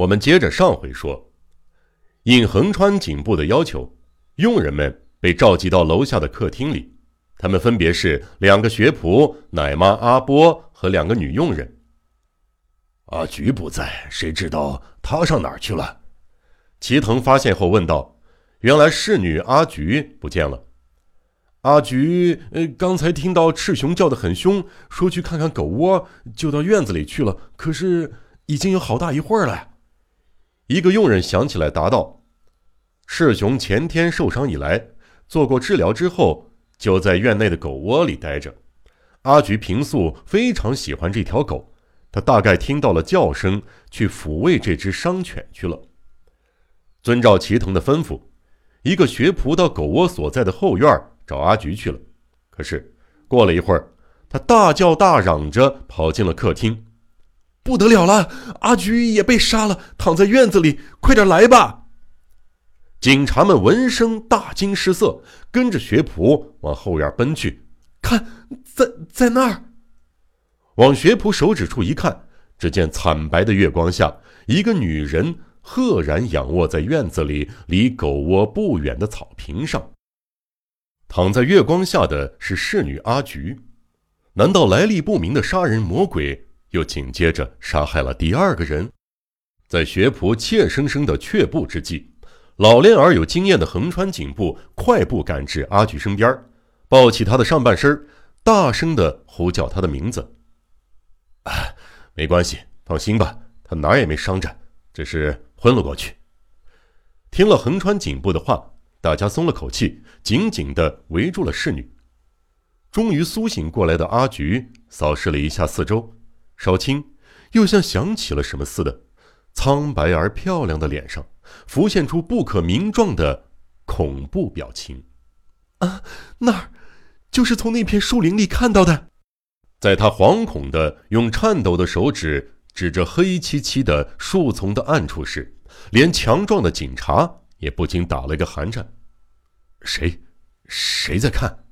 我们接着上回说，应横川警部的要求，佣人们被召集到楼下的客厅里。他们分别是两个学仆奶妈阿波和两个女佣人。阿菊不在，谁知道他上哪儿去了？齐藤发现后问道：“原来侍女阿菊不见了。阿菊，呃，刚才听到赤熊叫得很凶，说去看看狗窝，就到院子里去了。可是已经有好大一会儿了。”一个佣人想起来答道：“世雄前天受伤以来，做过治疗之后。”就在院内的狗窝里待着。阿菊平素非常喜欢这条狗，他大概听到了叫声，去抚慰这只伤犬去了。遵照齐藤的吩咐，一个学仆到狗窝所在的后院找阿菊去了。可是过了一会儿，他大叫大嚷着跑进了客厅：“不得了了！阿菊也被杀了，躺在院子里！快点来吧！”警察们闻声大惊失色，跟着学仆往后院奔去。看，在在那儿，往学仆手指处一看，只见惨白的月光下，一个女人赫然仰卧在院子里离狗窝不远的草坪上。躺在月光下的是侍女阿菊。难道来历不明的杀人魔鬼又紧接着杀害了第二个人？在学仆怯生生的却步之际。老练而有经验的横川警部快步赶至阿菊身边，抱起他的上半身，大声的呼叫他的名字。啊，没关系，放心吧，他哪儿也没伤着，只是昏了过去。听了横川警部的话，大家松了口气，紧紧的围住了侍女。终于苏醒过来的阿菊扫视了一下四周，少卿又像想起了什么似的，苍白而漂亮的脸上。浮现出不可名状的恐怖表情，啊，那儿就是从那片树林里看到的。在他惶恐的用颤抖的手指指着黑漆漆的树丛的暗处时，连强壮的警察也不禁打了个寒颤。谁？谁在看？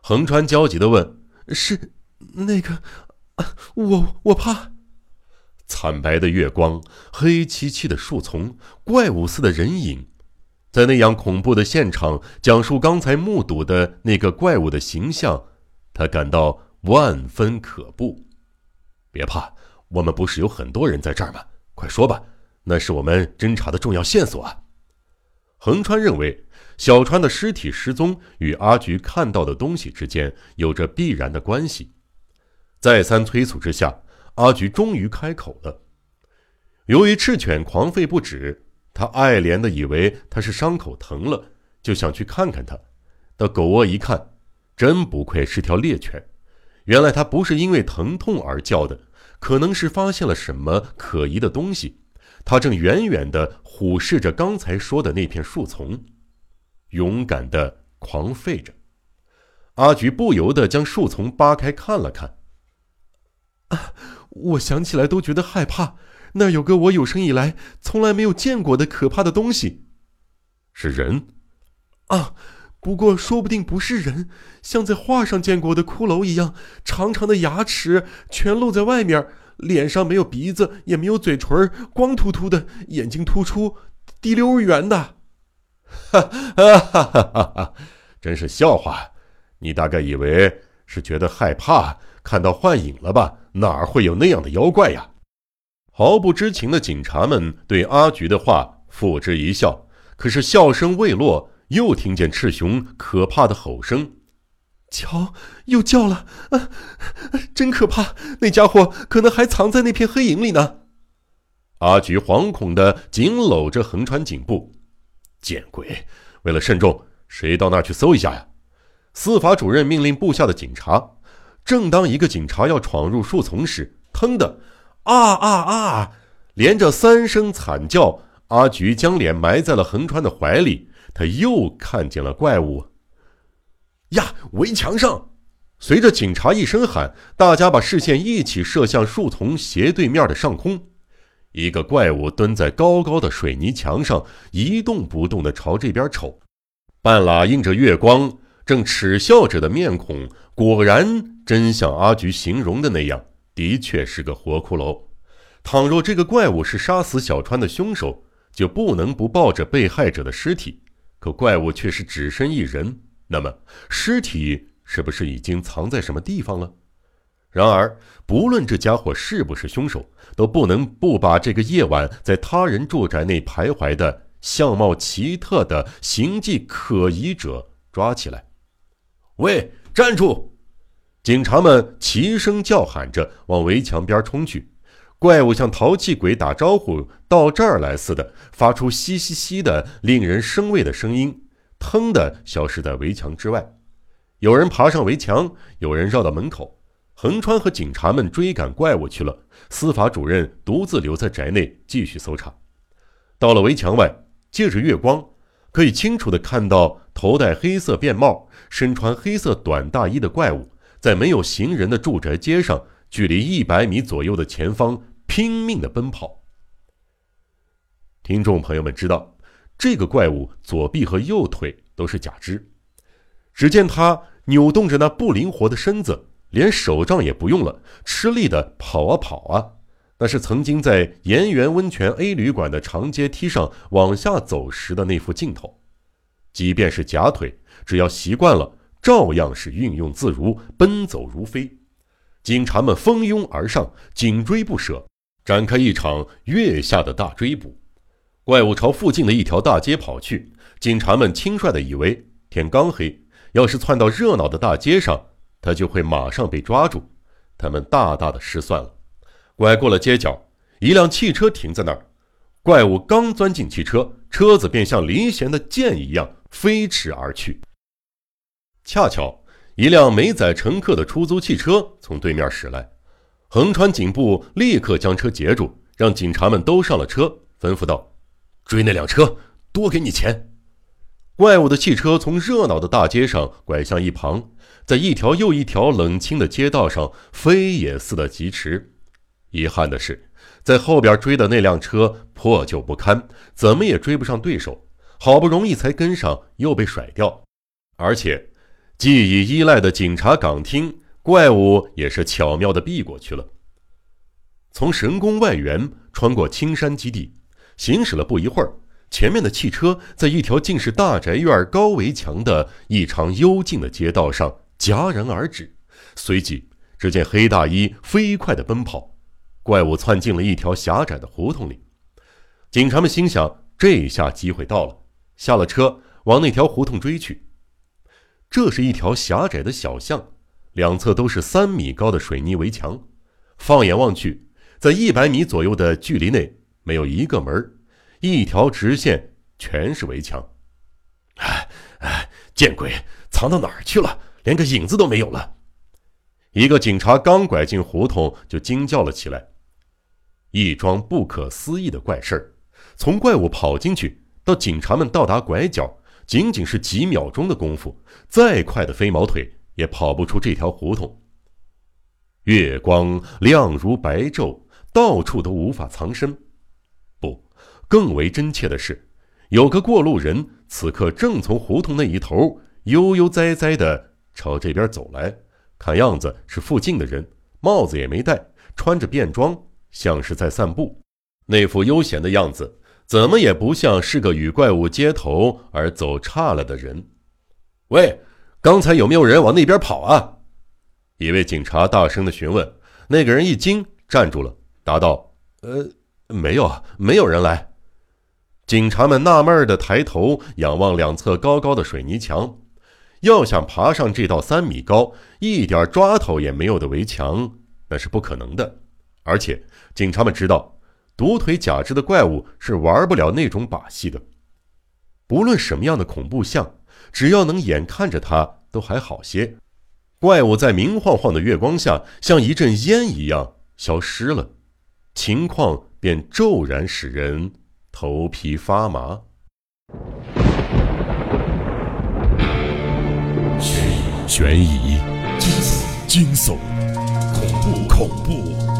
横川焦急的问：“是那个……我我怕。”惨白的月光，黑漆漆的树丛，怪物似的人影，在那样恐怖的现场讲述刚才目睹的那个怪物的形象，他感到万分可怖。别怕，我们不是有很多人在这儿吗？快说吧，那是我们侦查的重要线索啊！横川认为，小川的尸体失踪与阿菊看到的东西之间有着必然的关系。再三催促之下。阿菊终于开口了。由于赤犬狂吠不止，他爱怜的以为他是伤口疼了，就想去看看他。到狗窝一看，真不愧是条猎犬。原来它不是因为疼痛而叫的，可能是发现了什么可疑的东西。他正远远的虎视着刚才说的那片树丛，勇敢的狂吠着。阿菊不由得将树丛扒开看了看。啊！我想起来都觉得害怕。那有个我有生以来从来没有见过的可怕的东西，是人，啊！不过说不定不是人，像在画上见过的骷髅一样，长长的牙齿全露在外面，脸上没有鼻子，也没有嘴唇，光秃秃的，眼睛突出，滴溜圆的。哈哈哈哈哈！真是笑话！你大概以为是觉得害怕。看到幻影了吧？哪儿会有那样的妖怪呀？毫不知情的警察们对阿菊的话付之一笑。可是笑声未落，又听见赤熊可怕的吼声：“瞧，又叫了！啊，真可怕！那家伙可能还藏在那片黑影里呢。”阿菊惶恐的紧搂着横川颈部。见鬼！为了慎重，谁到那儿去搜一下呀？司法主任命令部下的警察。正当一个警察要闯入树丛时，腾的，啊啊啊！连着三声惨叫，阿菊将脸埋在了横川的怀里。他又看见了怪物。呀！围墙上，随着警察一声喊，大家把视线一起射向树丛斜对面的上空。一个怪物蹲在高高的水泥墙上，一动不动地朝这边瞅，半拉映着月光，正耻笑着的面孔，果然。真像阿菊形容的那样，的确是个活骷髅。倘若这个怪物是杀死小川的凶手，就不能不抱着被害者的尸体。可怪物却是只身一人，那么尸体是不是已经藏在什么地方了？然而，不论这家伙是不是凶手，都不能不把这个夜晚在他人住宅内徘徊的相貌奇特的形迹可疑者抓起来。喂，站住！警察们齐声叫喊着往围墙边冲去。怪物像淘气鬼打招呼到这儿来似的，发出嘻嘻嘻的令人生畏的声音，腾的消失在围墙之外。有人爬上围墙，有人绕到门口。横川和警察们追赶怪物去了，司法主任独自留在宅内继续搜查。到了围墙外，借着月光，可以清楚地看到头戴黑色便帽、身穿黑色短大衣的怪物，在没有行人的住宅街上，距离一百米左右的前方。拼命的奔跑。听众朋友们知道，这个怪物左臂和右腿都是假肢。只见他扭动着那不灵活的身子，连手杖也不用了，吃力的跑啊跑啊。那是曾经在盐源温泉 A 旅馆的长阶梯上往下走时的那副镜头。即便是假腿，只要习惯了，照样是运用自如，奔走如飞。警察们蜂拥而上，紧追不舍。展开一场月下的大追捕，怪物朝附近的一条大街跑去。警察们轻率地以为天刚黑，要是窜到热闹的大街上，他就会马上被抓住。他们大大的失算了。拐过了街角，一辆汽车停在那儿。怪物刚钻进汽车，车子便像离弦的箭一样飞驰而去。恰巧一辆没载乘客的出租汽车从对面驶来。横川警部立刻将车截住，让警察们都上了车，吩咐道：“追那辆车，多给你钱。”怪物的汽车从热闹的大街上拐向一旁，在一条又一条冷清的街道上飞也似的疾驰。遗憾的是，在后边追的那辆车破旧不堪，怎么也追不上对手，好不容易才跟上，又被甩掉。而且，既已依赖的警察岗厅。怪物也是巧妙地避过去了。从神宫外园穿过青山基地，行驶了不一会儿，前面的汽车在一条尽是大宅院高围墙的异常幽静的街道上戛然而止。随即，只见黑大衣飞快地奔跑，怪物窜进了一条狭窄的胡同里。警察们心想：这下机会到了，下了车往那条胡同追去。这是一条狭窄的小巷。两侧都是三米高的水泥围墙，放眼望去，在一百米左右的距离内没有一个门一条直线全是围墙。哎哎，见鬼，藏到哪儿去了？连个影子都没有了。一个警察刚拐进胡同，就惊叫了起来。一桩不可思议的怪事儿：从怪物跑进去到警察们到达拐角，仅仅是几秒钟的功夫。再快的飞毛腿。也跑不出这条胡同。月光亮如白昼，到处都无法藏身。不，更为真切的是，有个过路人此刻正从胡同那一头悠悠哉哉地朝这边走来，看样子是附近的人，帽子也没戴，穿着便装，像是在散步。那副悠闲的样子，怎么也不像是个与怪物接头而走岔了的人。喂！刚才有没有人往那边跑啊？一位警察大声的询问。那个人一惊，站住了，答道：“呃，没有，没有人来。”警察们纳闷的抬头仰望两侧高高的水泥墙，要想爬上这道三米高、一点抓头也没有的围墙，那是不可能的。而且，警察们知道，独腿假肢的怪物是玩不了那种把戏的。不论什么样的恐怖像。只要能眼看着它，都还好些。怪物在明晃晃的月光下，像一阵烟一样消失了，情况便骤然使人头皮发麻。悬疑、惊悚、恐怖、恐怖、